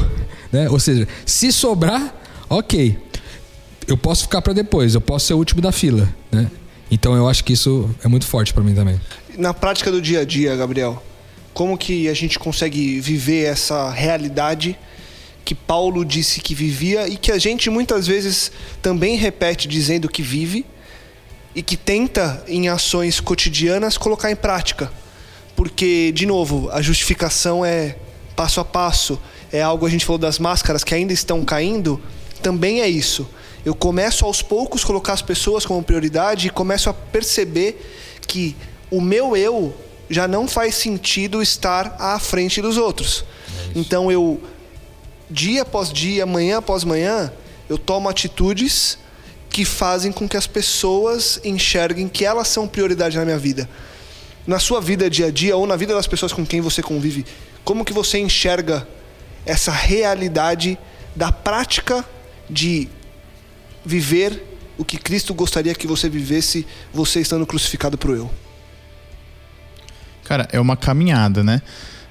né? Ou seja, se sobrar, ok, eu posso ficar para depois, eu posso ser o último da fila, né? Então eu acho que isso é muito forte para mim também. Na prática do dia a dia, Gabriel, como que a gente consegue viver essa realidade que Paulo disse que vivia e que a gente muitas vezes também repete dizendo que vive e que tenta em ações cotidianas colocar em prática? Porque, de novo, a justificação é passo a passo, é algo a gente falou das máscaras que ainda estão caindo, também é isso. Eu começo aos poucos colocar as pessoas como prioridade e começo a perceber que o meu eu já não faz sentido estar à frente dos outros. É então eu dia após dia, manhã após manhã, eu tomo atitudes que fazem com que as pessoas enxerguem que elas são prioridade na minha vida. Na sua vida dia a dia ou na vida das pessoas com quem você convive como que você enxerga essa realidade da prática de viver o que Cristo gostaria que você vivesse, você estando crucificado para o eu? Cara, é uma caminhada, né?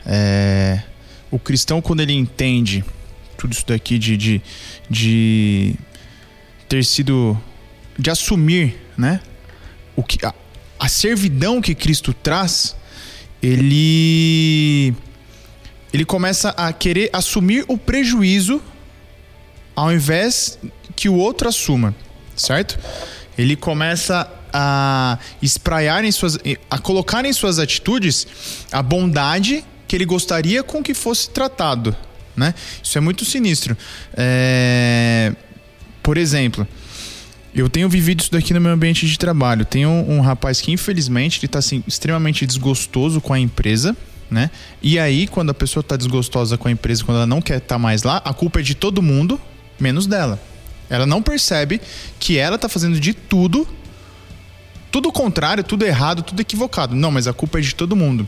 É... O cristão, quando ele entende tudo isso daqui de, de, de ter sido. de assumir, né? O que, a, a servidão que Cristo traz, ele ele começa a querer assumir o prejuízo ao invés que o outro assuma, certo? Ele começa a espraiar em suas, a colocar em suas atitudes a bondade que ele gostaria com que fosse tratado, né? Isso é muito sinistro. É... Por exemplo, eu tenho vivido isso daqui no meu ambiente de trabalho. Tem um, um rapaz que infelizmente ele está assim, extremamente desgostoso com a empresa né? E aí, quando a pessoa tá desgostosa com a empresa, quando ela não quer estar tá mais lá, a culpa é de todo mundo, menos dela. Ela não percebe que ela tá fazendo de tudo, tudo contrário, tudo errado, tudo equivocado. Não, mas a culpa é de todo mundo.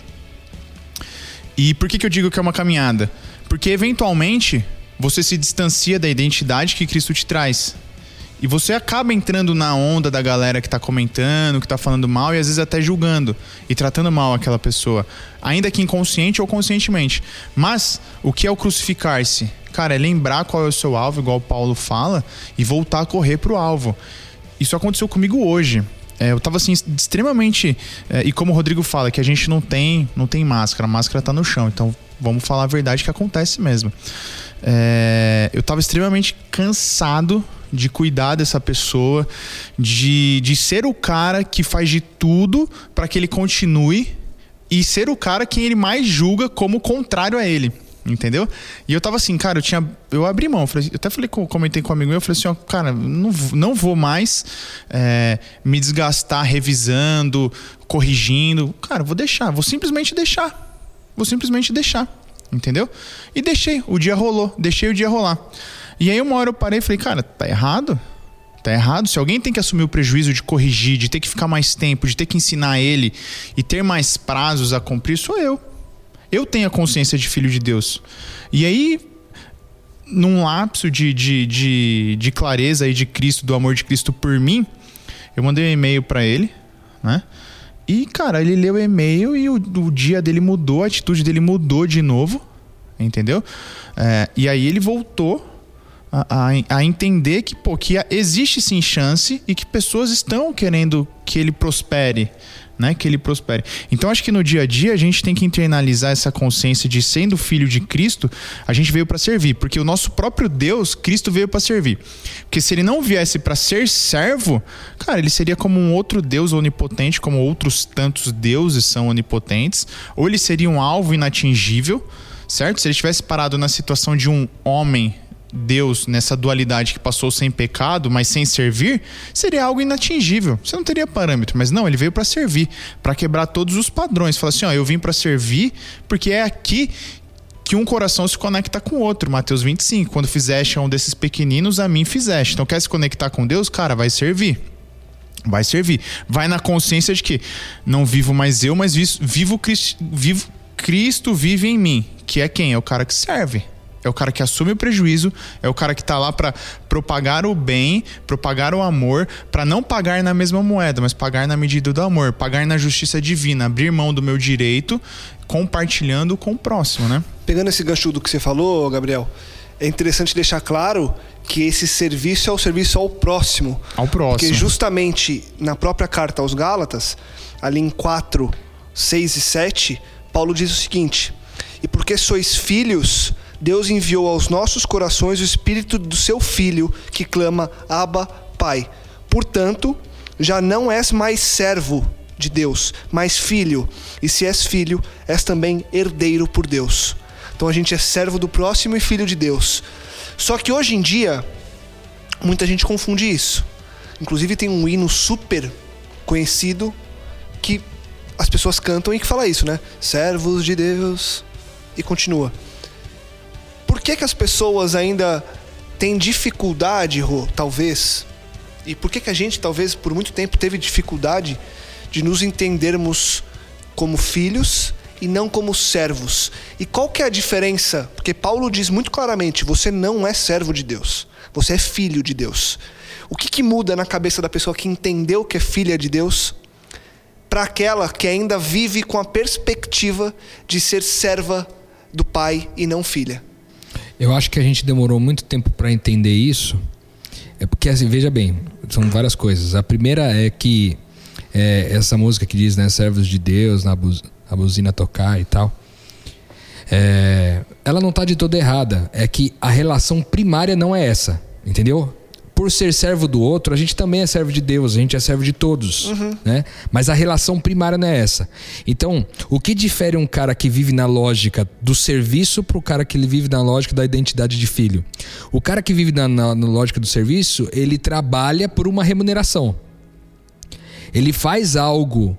E por que, que eu digo que é uma caminhada? Porque eventualmente você se distancia da identidade que Cristo te traz. E você acaba entrando na onda da galera que tá comentando, que tá falando mal e às vezes até julgando e tratando mal aquela pessoa, ainda que inconsciente ou conscientemente. Mas o que é o crucificar-se? Cara, é lembrar qual é o seu alvo, igual o Paulo fala, e voltar a correr pro alvo. isso aconteceu comigo hoje. É, eu tava assim, extremamente. É, e como o Rodrigo fala, que a gente não tem, não tem máscara, a máscara tá no chão. Então vamos falar a verdade que acontece mesmo. É, eu tava extremamente cansado de cuidar dessa pessoa, de, de ser o cara que faz de tudo para que ele continue e ser o cara que ele mais julga como contrário a ele. Entendeu? E eu tava assim, cara, eu tinha. Eu abri mão. Eu, até falei, comentei com um amigo meu, eu falei assim, ó, cara, não, não vou mais é, me desgastar revisando, corrigindo. Cara, vou deixar, vou simplesmente deixar. Vou simplesmente deixar. Entendeu? E deixei, o dia rolou, deixei o dia rolar. E aí uma hora eu parei e falei, cara, tá errado? Tá errado. Se alguém tem que assumir o prejuízo de corrigir, de ter que ficar mais tempo, de ter que ensinar ele e ter mais prazos a cumprir, sou eu. Eu tenho a consciência de filho de Deus. E aí, num lapso de, de, de, de clareza aí de Cristo, do amor de Cristo por mim, eu mandei um e-mail para ele, né? E, cara, ele leu o e-mail e o, o, dia dele mudou, a atitude dele mudou de novo, entendeu? É, e aí ele voltou a, a, entender que, pô, que existe sim chance e que pessoas estão querendo que ele prospere, né, que ele prospere. Então acho que no dia a dia a gente tem que internalizar essa consciência de sendo filho de Cristo, a gente veio para servir, porque o nosso próprio Deus, Cristo veio para servir. Porque se ele não viesse para ser servo, cara, ele seria como um outro Deus onipotente, como outros tantos deuses são onipotentes, ou ele seria um alvo inatingível, certo? Se ele tivesse parado na situação de um homem Deus nessa dualidade que passou sem pecado, mas sem servir, seria algo inatingível. Você não teria parâmetro, mas não, ele veio para servir, para quebrar todos os padrões. Fala assim, ó, eu vim para servir porque é aqui que um coração se conecta com o outro. Mateus 25, quando fizeste a um desses pequeninos, a mim fizeste. Então quer se conectar com Deus, cara, vai servir. Vai servir. Vai na consciência de que não vivo mais eu, mas vivo, vivo Cristo vive em mim, que é quem? É o cara que serve. É o cara que assume o prejuízo, é o cara que está lá para propagar o bem, propagar o amor, para não pagar na mesma moeda, mas pagar na medida do amor, pagar na justiça divina, abrir mão do meu direito, compartilhando com o próximo, né? Pegando esse gancho do que você falou, Gabriel, é interessante deixar claro que esse serviço é o serviço ao próximo. Ao próximo. Porque justamente na própria carta aos Gálatas, ali em 4, 6 e 7, Paulo diz o seguinte: E porque sois filhos, Deus enviou aos nossos corações o espírito do seu filho, que clama: Abba, Pai. Portanto, já não és mais servo de Deus, mas filho. E se és filho, és também herdeiro por Deus. Então a gente é servo do próximo e filho de Deus. Só que hoje em dia, muita gente confunde isso. Inclusive tem um hino super conhecido que as pessoas cantam e que fala isso, né? Servos de Deus. E continua por que, que as pessoas ainda têm dificuldade, Rô, talvez? E por que, que a gente, talvez, por muito tempo teve dificuldade de nos entendermos como filhos e não como servos? E qual que é a diferença? Porque Paulo diz muito claramente: você não é servo de Deus, você é filho de Deus. O que, que muda na cabeça da pessoa que entendeu que é filha de Deus para aquela que ainda vive com a perspectiva de ser serva do pai e não filha? Eu acho que a gente demorou muito tempo para entender isso. É porque, assim, veja bem, são várias coisas. A primeira é que é, essa música que diz, né, servos de Deus, na buz, a buzina tocar e tal. É, ela não está de toda errada. É que a relação primária não é essa, entendeu? Por ser servo do outro, a gente também é servo de Deus, a gente é servo de todos, uhum. né? Mas a relação primária não é essa. Então, o que difere um cara que vive na lógica do serviço para o cara que vive na lógica da identidade de filho? O cara que vive na, na, na lógica do serviço, ele trabalha por uma remuneração. Ele faz algo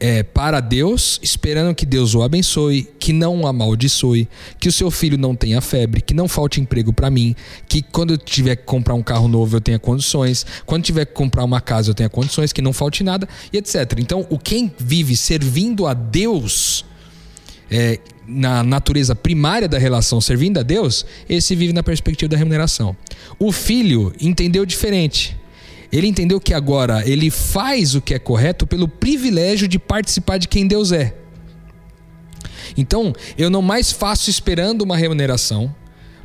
é, para Deus, esperando que Deus o abençoe, que não o amaldiçoe, que o seu filho não tenha febre, que não falte emprego para mim, que quando eu tiver que comprar um carro novo eu tenha condições, quando tiver que comprar uma casa eu tenha condições, que não falte nada e etc. Então, o quem vive servindo a Deus, é, na natureza primária da relação servindo a Deus, esse vive na perspectiva da remuneração. O filho entendeu diferente. Ele entendeu que agora ele faz o que é correto pelo privilégio de participar de quem Deus é. Então, eu não mais faço esperando uma remuneração,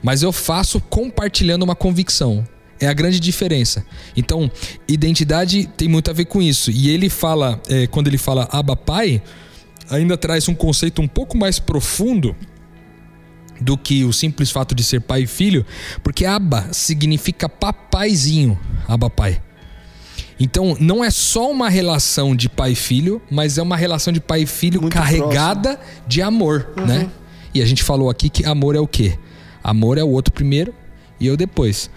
mas eu faço compartilhando uma convicção. É a grande diferença. Então, identidade tem muito a ver com isso. E ele fala, é, quando ele fala Abba Pai, ainda traz um conceito um pouco mais profundo do que o simples fato de ser pai e filho, porque Abba significa papaizinho, Abba Pai. Então, não é só uma relação de pai e filho, mas é uma relação de pai e filho Muito carregada de amor, né? E a gente falou aqui que amor é o quê? Amor é o outro primeiro e eu depois.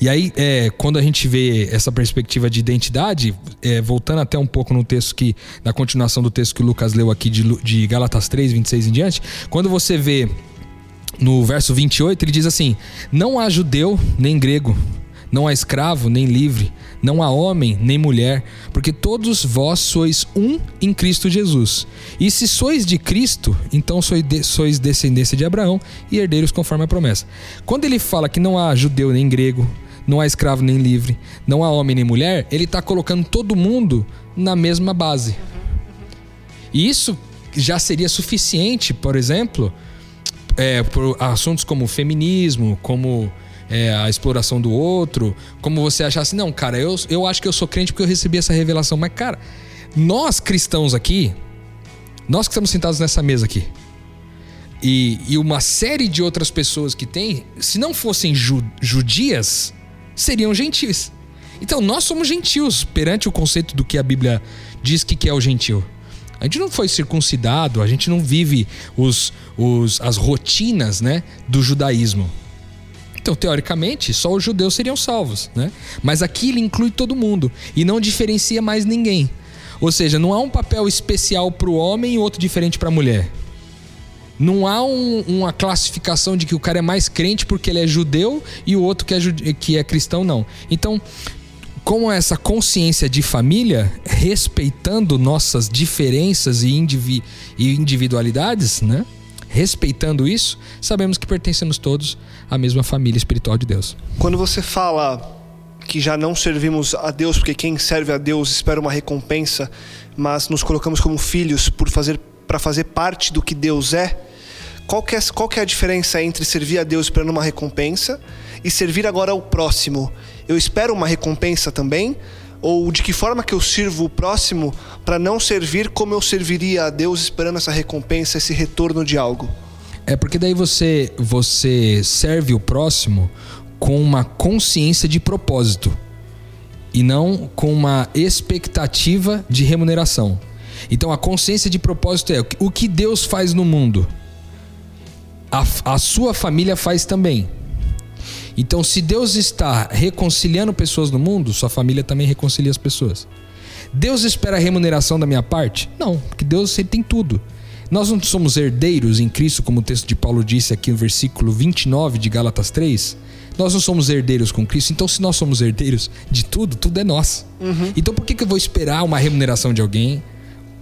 E aí, é, quando a gente vê essa perspectiva de identidade, é, voltando até um pouco no texto que, na continuação do texto que o Lucas leu aqui de, de Galatas 3, 26 em diante, quando você vê no verso 28, ele diz assim: Não há judeu nem grego, não há escravo nem livre, não há homem nem mulher, porque todos vós sois um em Cristo Jesus. E se sois de Cristo, então sois, de- sois descendência de Abraão e herdeiros conforme a promessa. Quando ele fala que não há judeu nem grego, não há escravo nem livre, não há homem nem mulher, ele está colocando todo mundo na mesma base. E isso já seria suficiente, por exemplo, é, por assuntos como feminismo, como é, a exploração do outro, como você achar assim, não, cara, eu, eu acho que eu sou crente porque eu recebi essa revelação. Mas, cara, nós cristãos aqui, nós que estamos sentados nessa mesa aqui, e, e uma série de outras pessoas que tem, se não fossem ju- judias, seriam gentis. Então nós somos gentios perante o conceito do que a Bíblia diz que que é o gentio. A gente não foi circuncidado, a gente não vive os, os, as rotinas né, do judaísmo. Então, teoricamente, só os judeus seriam salvos, né? Mas aqui ele inclui todo mundo e não diferencia mais ninguém. Ou seja, não há um papel especial para o homem e outro diferente para a mulher. Não há um- uma classificação de que o cara é mais crente porque ele é judeu e o outro que é, que é cristão, não. Então, com essa consciência de família, respeitando nossas diferenças e, indivi- e individualidades, né? Respeitando isso, sabemos que pertencemos todos à mesma família espiritual de Deus. Quando você fala que já não servimos a Deus porque quem serve a Deus espera uma recompensa, mas nos colocamos como filhos por fazer para fazer parte do que Deus é, qual que é, qual que é a diferença entre servir a Deus esperando uma recompensa e servir agora ao próximo? Eu espero uma recompensa também? Ou de que forma que eu sirvo o próximo para não servir como eu serviria a Deus esperando essa recompensa, esse retorno de algo? É porque daí você você serve o próximo com uma consciência de propósito e não com uma expectativa de remuneração. Então a consciência de propósito é o que- Deus faz no mundo, a, a sua família faz também. Então, se Deus está reconciliando pessoas no mundo, sua família também reconcilia as pessoas. Deus espera a remuneração da minha parte? Não, porque Deus ele tem tudo. Nós não somos herdeiros em Cristo, como o texto de Paulo disse aqui no versículo 29 de Gálatas 3. Nós não somos herdeiros com Cristo, então se nós somos herdeiros de tudo, tudo é nosso. Então por que, que eu vou esperar uma remuneração de alguém?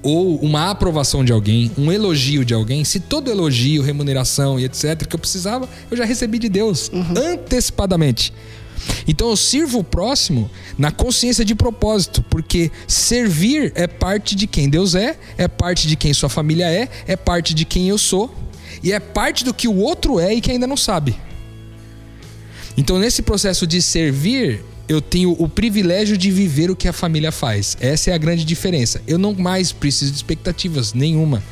Ou uma aprovação de alguém, um elogio de alguém, se todo elogio, remuneração e etc. que eu precisava, eu já recebi de Deus antecipadamente. Então eu sirvo o próximo na consciência de propósito, porque servir é parte de quem Deus é, é parte de quem sua família é, é parte de quem eu sou e é parte do que o outro é e que ainda não sabe. Então, nesse processo de servir, eu tenho o privilégio de viver o que a família faz. Essa é a grande diferença. Eu não mais preciso de expectativas nenhuma,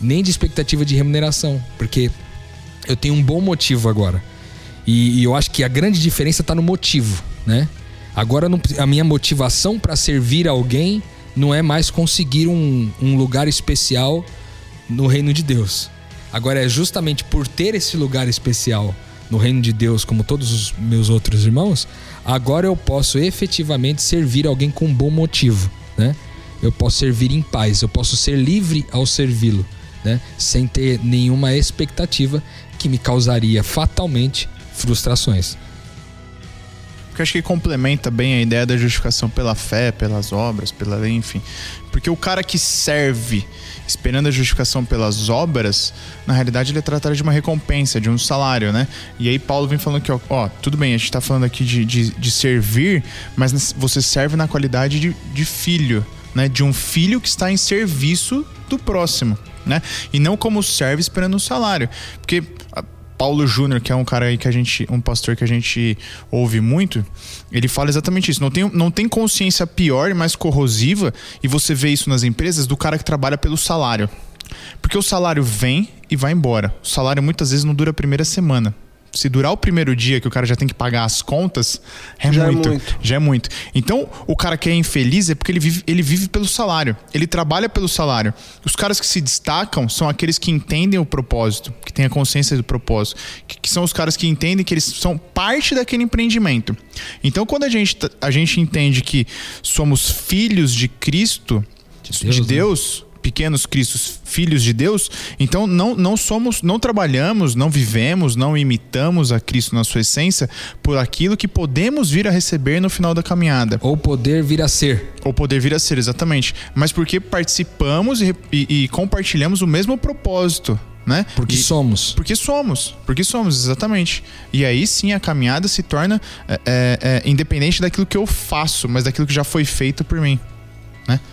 nem de expectativa de remuneração, porque eu tenho um bom motivo agora. E, e eu acho que a grande diferença está no motivo, né? Agora não- a minha motivação para servir alguém não é mais conseguir um, um lugar especial no reino de Deus. Agora é justamente por ter esse lugar especial no reino de Deus, como todos os meus outros irmãos, agora eu posso efetivamente servir alguém com um bom motivo, né? Eu posso servir em paz, eu posso ser livre ao servi-lo, né? Sem ter nenhuma expectativa que me causaria fatalmente frustrações. Porque acho que complementa bem a ideia da justificação pela fé, pelas obras, pela enfim. Porque o cara que serve esperando a justificação pelas obras, na realidade ele é tratado de uma recompensa, de um salário, né? E aí Paulo vem falando que, ó, ó, tudo bem, a gente tá falando aqui de, de, de servir, mas você serve na qualidade de, de filho, né? De um filho que está em serviço do próximo, né? E não como serve esperando um salário. Porque Paulo Júnior, que é um cara aí que a gente, um pastor que a gente ouve muito, ele fala exatamente isso. Não tem, não tem consciência pior e mais corrosiva, e você vê isso nas empresas, do cara que trabalha pelo salário. Porque o salário vem e vai embora. O salário muitas vezes não dura a primeira semana se durar o primeiro dia que o cara já tem que pagar as contas, é Já é muito, muito. Já é muito. Então, o cara que é infeliz é porque ele vive, ele vive pelo salário. Ele trabalha pelo salário. Os caras que se destacam são aqueles que entendem o propósito, que têm a consciência do propósito, que, que são os caras que entendem que eles são parte daquele empreendimento. Então, quando a gente, a gente entende que somos filhos de Cristo, De de Deus, né? Pequenos cristos, filhos de Deus, então não, não somos, não trabalhamos, não vivemos, não imitamos a Cristo na sua essência por aquilo que podemos vir a receber no final da caminhada. Ou poder vir a ser. Ou poder vir a ser, exatamente. Mas porque participamos e, e- e compartilhamos o mesmo propósito, né? Porque E- somos. porque somos, porque somos, exatamente. E aí sim a caminhada se torna é, é, é, independente daquilo que eu faço, mas daquilo que já foi feito por mim.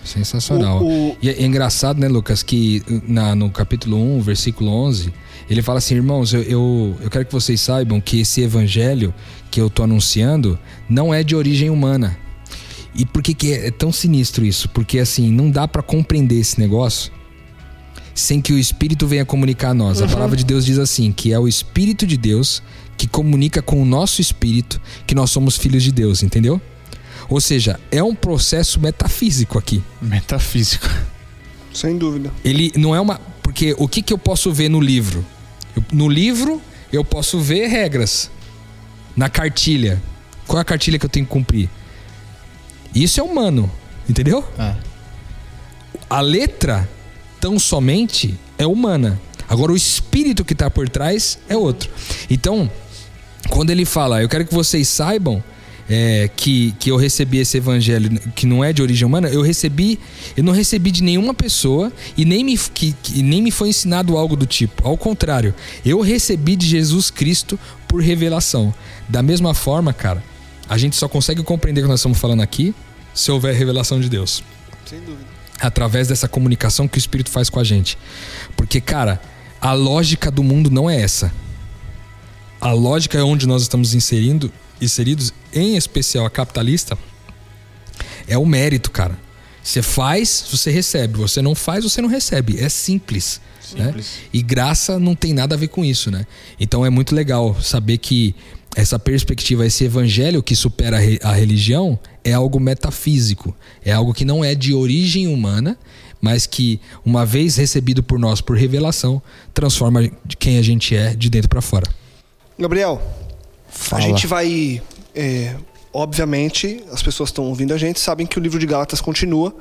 Sensacional. O- o- E é engraçado, né, Lucas, que na- no capítulo 1, versículo 11, ele fala assim: irmãos, eu, eu, eu quero que vocês saibam que esse evangelho que eu tô anunciando não é de origem humana. E por que, que é tão sinistro isso? Porque assim, não dá pra compreender esse negócio sem que o Espírito venha comunicar a nós. A palavra de Deus diz assim: que é o Espírito de Deus que comunica com o nosso espírito que nós somos filhos de Deus, entendeu? Ou seja, é um processo metafísico aqui. Metafísico. Sem dúvida. Ele não é uma. Porque o que, que eu posso ver no livro? Eu- no livro, eu posso ver regras. Na cartilha. Qual é a cartilha que eu tenho que cumprir? Isso é humano, entendeu? É. A letra, tão somente, é humana. Agora, o espírito que está por trás é outro. Então, quando ele fala, eu quero que vocês saibam é, que, que eu recebi esse evangelho que não é de origem humana, eu recebi, eu não recebi de nenhuma pessoa e nem me, que, que nem me foi ensinado algo do tipo. Ao contrário, eu recebi de Jesus Cristo por revelação. Da mesma forma, cara, a gente só consegue compreender o que nós estamos falando aqui se houver revelação de Deus Sem dúvida. através dessa comunicação que o Espírito faz com a gente. Porque, cara, a lógica do mundo não é essa. A lógica é onde nós estamos inserindo, inseridos, em especial a capitalista, é o mérito, cara. Você faz, você recebe. Você não faz, você não recebe. É simples. né? E graça não tem nada a ver com isso, né? Então é muito legal saber que essa perspectiva, esse evangelho que supera a re- a religião, é algo metafísico. É algo que não é de origem humana, mas que, uma vez recebido por nós por revelação, transforma de quem a gente é de dentro para fora. Gabriel, Fala. a gente vai. é, obviamente, as pessoas estão ouvindo a gente sabem que o livro de Gálatas continua.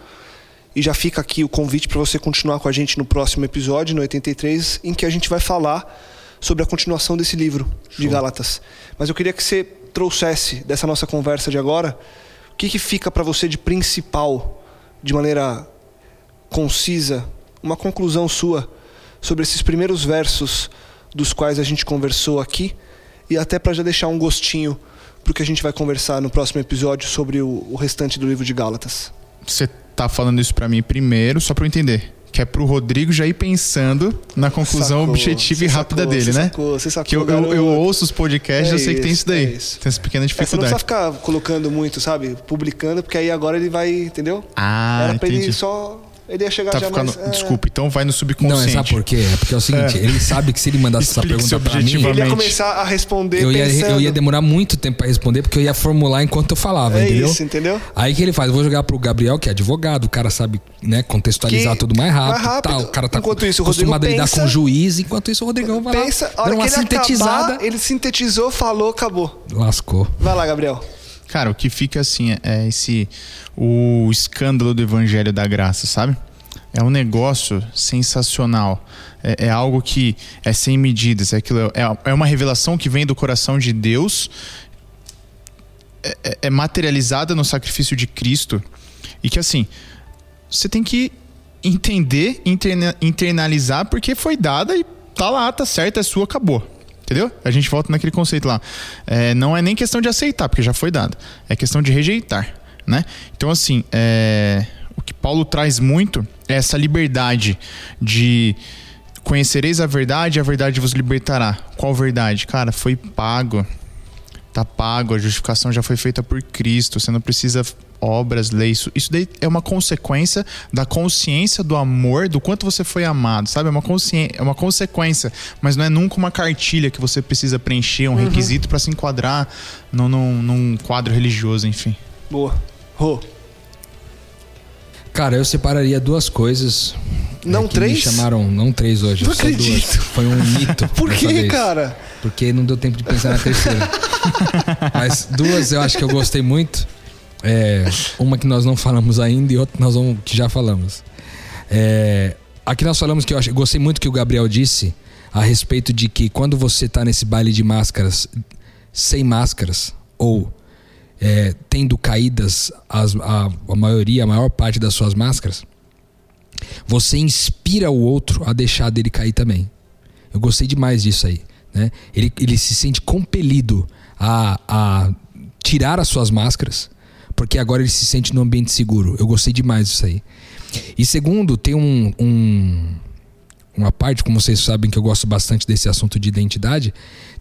E já fica aqui o convite para você continuar com a gente no próximo episódio, no 83, em que a gente vai falar sobre a continuação desse livro de Gálatas. Mas eu queria que você trouxesse dessa nossa conversa de agora o que, que fica para você de principal, de maneira concisa, uma conclusão sua sobre esses primeiros versos dos quais a gente conversou aqui e até para já deixar um gostinho pro que a gente vai conversar no próximo episódio sobre o, o restante do livro de Gálatas. Você tá falando isso pra mim primeiro, só pra eu entender. Que é pro Rodrigo já ir pensando na conclusão Sacou, objetiva e rápida sacou, dele, você né? sacou, você sacou, que eu, eu, eu ouço os podcasts, É eu sei que tem isso, daí. é isso. Tem essa pequena É, você não dificuldade. precisa ficar colocando muito, sabe? Publicando, porque aí agora ele vai, entendeu? Ah, Era pra ele entendi. só. Ele ia chegar Tá já ficando. mais. é, Desculpa, então vai no Não, subconsciente. é sabe por quê? É porque é o seguinte, É. ele sabe que se ele mandasse <laughs> essa pergunta pra mim. Ele ia começar a responder eu ia, pensando. eu ia demorar muito tempo pra responder, porque eu ia formular enquanto eu falava, É entendeu? isso, entendeu? Aí o que ele faz? Eu vou jogar pro Gabriel, que é advogado, o cara sabe, né, contextualizar Que- tudo mais rápido, mais rápido. tal. O cara tá Enquanto isso, o Rodrigo acostumado a lidar com o juiz, enquanto isso o Rodrigão vai Pensa, lá, a hora uma que ele sintetizada. acabar, ele sintetizou, falou, acabou. Lascou. Vai lá, Gabriel. Cara, o que fica assim é- esse o escândalo do evangelho da graça, sabe? É um negócio sensacional. É, é algo que é sem medidas. É, aquilo, é, é uma revelação que vem do coração de Deus, é, é- é materializada no sacrifício de Cristo. E que assim, você tem que entender, interna- internalizar, porque foi dada e tá lá, tá certo, é sua, acabou. Entendeu? A gente volta naquele conceito lá. É, não é nem questão de aceitar, porque já foi dado. É questão de rejeitar, né? Então, assim, é, o que Paulo traz muito é essa liberdade de Conhecereis a verdade e a verdade vos libertará. Qual verdade? Cara, foi pago. Tá pago, a justificação já foi feita por Cristo. Você não precisa obras, leis. Isso, isso daí é uma consequência da consciência do amor, do quanto você foi amado, sabe? É uma, consciência, é uma consequência, mas não é nunca uma cartilha que você precisa preencher, um Uhum. requisito para se enquadrar num, num, num quadro religioso, enfim. Boa. Rô. Cara, eu separaria duas coisas. Não é, três? Me chamaram, não três hoje, Não só duas. acredito. Foi um mito. <laughs> Por que, cara? Porque não deu tempo de pensar na terceira. <laughs> Mas duas eu acho que eu gostei muito. É, uma que nós não falamos ainda e outra que nós vamos, que já falamos. É, aqui nós falamos que eu eu gostei muito que o Gabriel disse a respeito de que quando você tá nesse baile de máscaras, sem máscaras, ou é, tendo caídas as- a, a maioria, a maior parte das suas máscaras, você inspira o outro a deixar dele cair também. Eu gostei demais disso aí. Né? Ele, ele se sente compelido a, a tirar as suas máscaras, porque agora ele se sente num ambiente seguro. Eu gostei demais disso aí. E segundo, tem um, um- uma parte, como vocês sabem que eu gosto bastante desse assunto de identidade,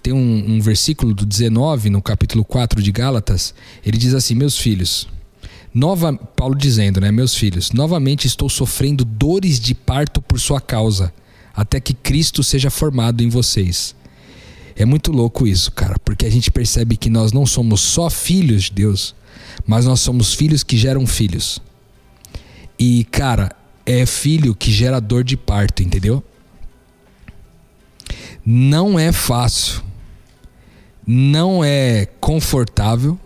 tem um, um versículo do 19, no capítulo 4 de Gálatas, ele diz assim: Meus filhos, Nova, Paulo dizendo, né, meus filhos, novamente estou sofrendo dores de parto por sua causa, até que Cristo seja formado em vocês. É muito louco isso, cara, porque a gente percebe que nós não somos só filhos de Deus, mas nós somos filhos que geram filhos. E, cara, é filho que gera dor de parto, entendeu? Não é fácil. Não é confortável.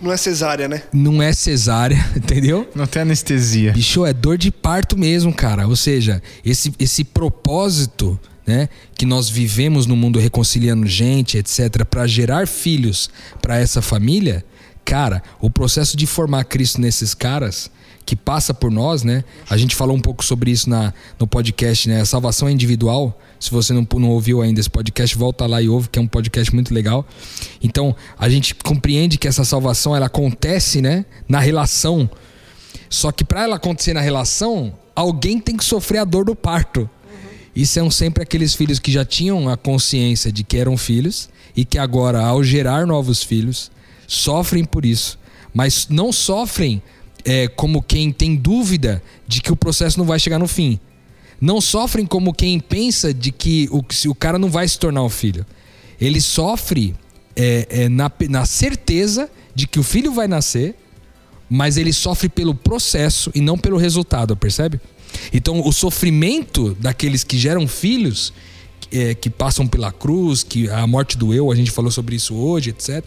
Não é cesárea, né? Não é cesárea, <laughs> entendeu? Não tem anestesia. Bicho, é dor de parto mesmo, cara. Ou seja, esse, esse propósito, né, que nós vivemos no mundo reconciliando gente, etc, para gerar filhos para essa família, cara, o processo de formar Cristo nesses caras que passa por nós, né? A gente falou um pouco sobre isso na, no podcast, né? A salvação é individual. Se você não, não ouviu ainda esse podcast, volta lá e ouve, que é um podcast muito legal. Então, a gente compreende que essa salvação ela acontece, né, na relação só que para ela acontecer na relação, alguém tem que sofrer a dor do parto. E são sempre aqueles filhos que já tinham a consciência de que eram filhos e que agora, ao gerar novos filhos, sofrem por isso. Mas não sofrem é, como quem tem dúvida de que o processo não vai chegar no fim. Não sofrem como quem pensa de que o, o cara não vai se tornar um filho. Ele sofre é, é, na, na certeza de que o filho vai nascer mas ele sofre pelo processo e não pelo resultado, percebe? Então, o sofrimento daqueles que geram filhos, é, que passam pela cruz, que a morte do eu, a gente falou sobre isso hoje, etc.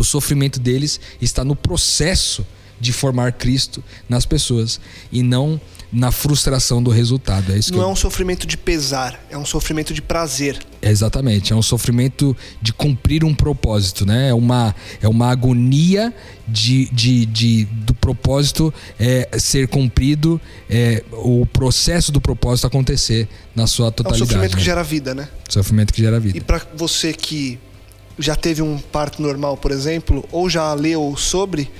O sofrimento deles está no processo de formar Cristo nas pessoas e não na frustração do resultado. É isso que Não é eu- um sofrimento de pesar, é um sofrimento de prazer. Exatamente, é um sofrimento de cumprir um propósito, né? É uma, é uma agonia de, de, de- do propósito é, ser cumprido, é, o processo do propósito acontecer na sua É um totalidade. sofrimento que né? gera vida, né? Sofrimento que gera E vida. pra você que já teve um parto normal, por exemplo, ou já leu sobre,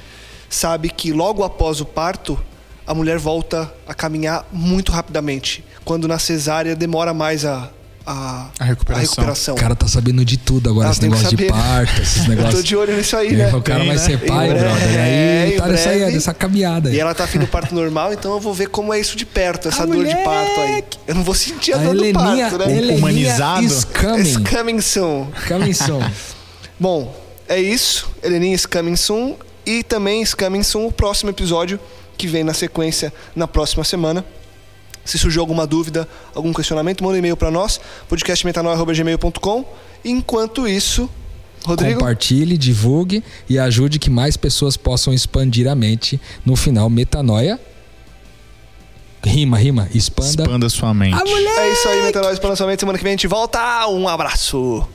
sabe que logo após o parto, a mulher volta a caminhar muito rapidamente. Quando na cesárea demora mais a, a, A recuperação. recuperação. O cara tá sabendo de tudo agora, Ah, esse negócio de né? parto, esses <laughs> Eu tô negócios. de olho nisso aí, É, né? o cara Tem, vai né? ser pai, Em brother. breve, Aí em tá nessa, aí, breve. nessa caminhada. E ela tá afim do parto normal, então eu vou ver como é isso de perto, essa Ah, dor de parto aí. Eu não vou sentir a, A dor do Heleninha, parto, né? Heleninha Humanizado. is coming. It's coming soon. Coming soon. <laughs> Bom, é isso. Heleninha is coming soon. E também is coming soon o próximo episódio, que vem na sequência na próxima semana. Se surgiu alguma dúvida, algum questionamento, manda um e-mail para nós, podcastmetanoia.gmail.com. Enquanto isso, Rodrigo, Compartilhe, divulgue e ajude que mais pessoas possam expandir a mente. No final, metanoia. Rima, rima. Expanda. Expanda sua mente. é isso aí, Metanoia para lançamento. Semana que vem a gente volta. Um abraço.